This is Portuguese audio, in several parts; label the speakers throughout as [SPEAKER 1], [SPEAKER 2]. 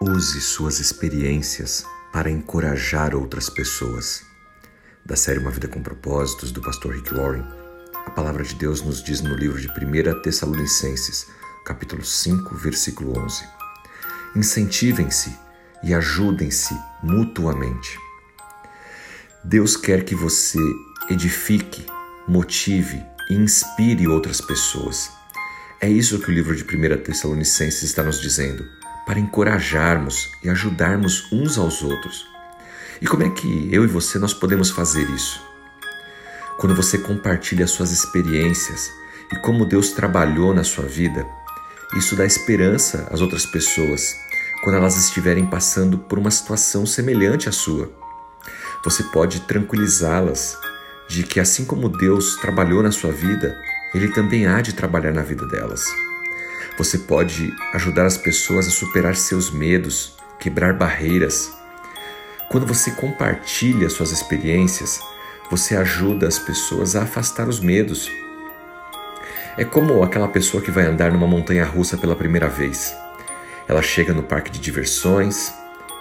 [SPEAKER 1] Use suas experiências para encorajar outras pessoas. Da série Uma Vida com Propósitos, do pastor Rick Warren, a palavra de Deus nos diz no livro de 1 Tessalonicenses, capítulo 5, versículo 11: Incentivem-se e ajudem-se mutuamente. Deus quer que você edifique, motive e inspire outras pessoas. É isso que o livro de 1 Tessalonicenses está nos dizendo para encorajarmos e ajudarmos uns aos outros. E como é que eu e você nós podemos fazer isso? Quando você compartilha suas experiências e como Deus trabalhou na sua vida, isso dá esperança às outras pessoas quando elas estiverem passando por uma situação semelhante à sua. Você pode tranquilizá-las de que assim como Deus trabalhou na sua vida, ele também há de trabalhar na vida delas. Você pode ajudar as pessoas a superar seus medos, quebrar barreiras. Quando você compartilha suas experiências, você ajuda as pessoas a afastar os medos. É como aquela pessoa que vai andar numa montanha russa pela primeira vez. Ela chega no parque de diversões,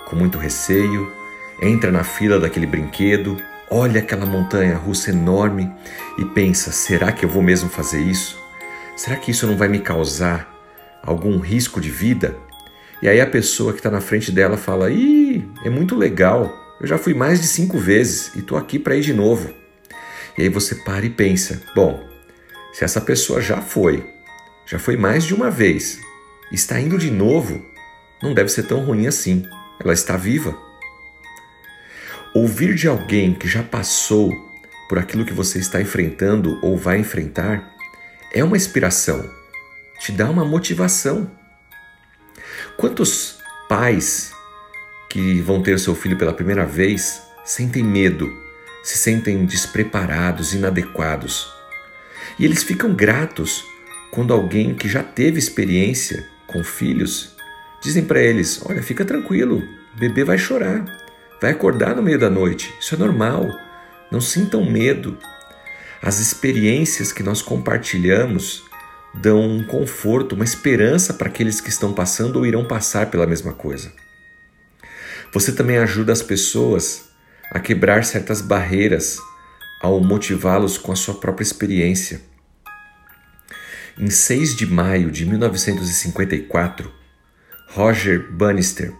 [SPEAKER 1] com muito receio, entra na fila daquele brinquedo, olha aquela montanha russa enorme e pensa: será que eu vou mesmo fazer isso? Será que isso não vai me causar algum risco de vida, e aí a pessoa que está na frente dela fala: Ih, é muito legal, eu já fui mais de cinco vezes e estou aqui para ir de novo. E aí você para e pensa: Bom, se essa pessoa já foi, já foi mais de uma vez, está indo de novo, não deve ser tão ruim assim, ela está viva. Ouvir de alguém que já passou por aquilo que você está enfrentando ou vai enfrentar é uma inspiração te dá uma motivação. Quantos pais que vão ter o seu filho pela primeira vez sentem medo, se sentem despreparados, inadequados? E eles ficam gratos quando alguém que já teve experiência com filhos dizem para eles: Olha, fica tranquilo, o bebê vai chorar, vai acordar no meio da noite, isso é normal, não sintam medo. As experiências que nós compartilhamos dão um conforto, uma esperança para aqueles que estão passando ou irão passar pela mesma coisa. Você também ajuda as pessoas a quebrar certas barreiras ao motivá-los com a sua própria experiência. Em 6 de maio de 1954, Roger Bannister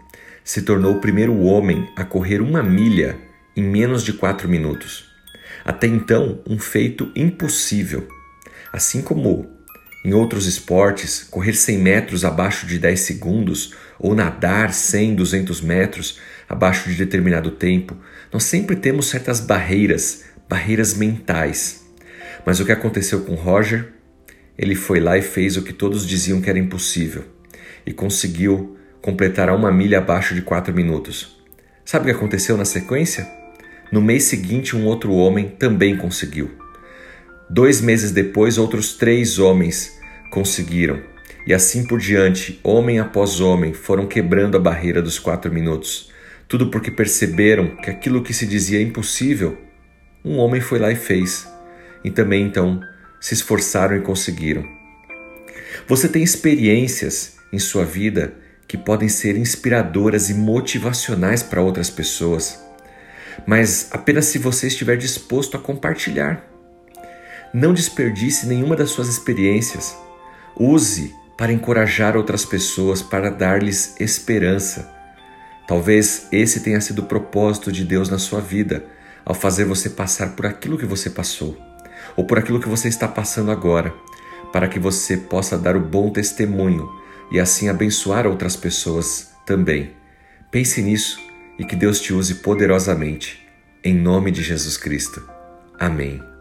[SPEAKER 1] se tornou o primeiro homem a correr uma milha em menos de 4 minutos. Até então, um feito impossível. Assim como em outros esportes, correr 100 metros abaixo de 10 segundos ou nadar 100, 200 metros abaixo de determinado tempo, nós sempre temos certas barreiras, barreiras mentais. Mas o que aconteceu com Roger? Ele foi lá e fez o que todos diziam que era impossível e conseguiu completar a uma milha abaixo de 4 minutos. Sabe o que aconteceu na sequência? No mês seguinte, um outro homem também conseguiu. Dois meses depois, outros três homens conseguiram. E assim por diante, homem após homem, foram quebrando a barreira dos quatro minutos. Tudo porque perceberam que aquilo que se dizia impossível, um homem foi lá e fez. E também então se esforçaram e conseguiram. Você tem experiências em sua vida que podem ser inspiradoras e motivacionais para outras pessoas, mas apenas se você estiver disposto a compartilhar. Não desperdice nenhuma das suas experiências. Use para encorajar outras pessoas, para dar-lhes esperança. Talvez esse tenha sido o propósito de Deus na sua vida, ao fazer você passar por aquilo que você passou, ou por aquilo que você está passando agora, para que você possa dar o bom testemunho e assim abençoar outras pessoas também. Pense nisso e que Deus te use poderosamente. Em nome de Jesus Cristo. Amém.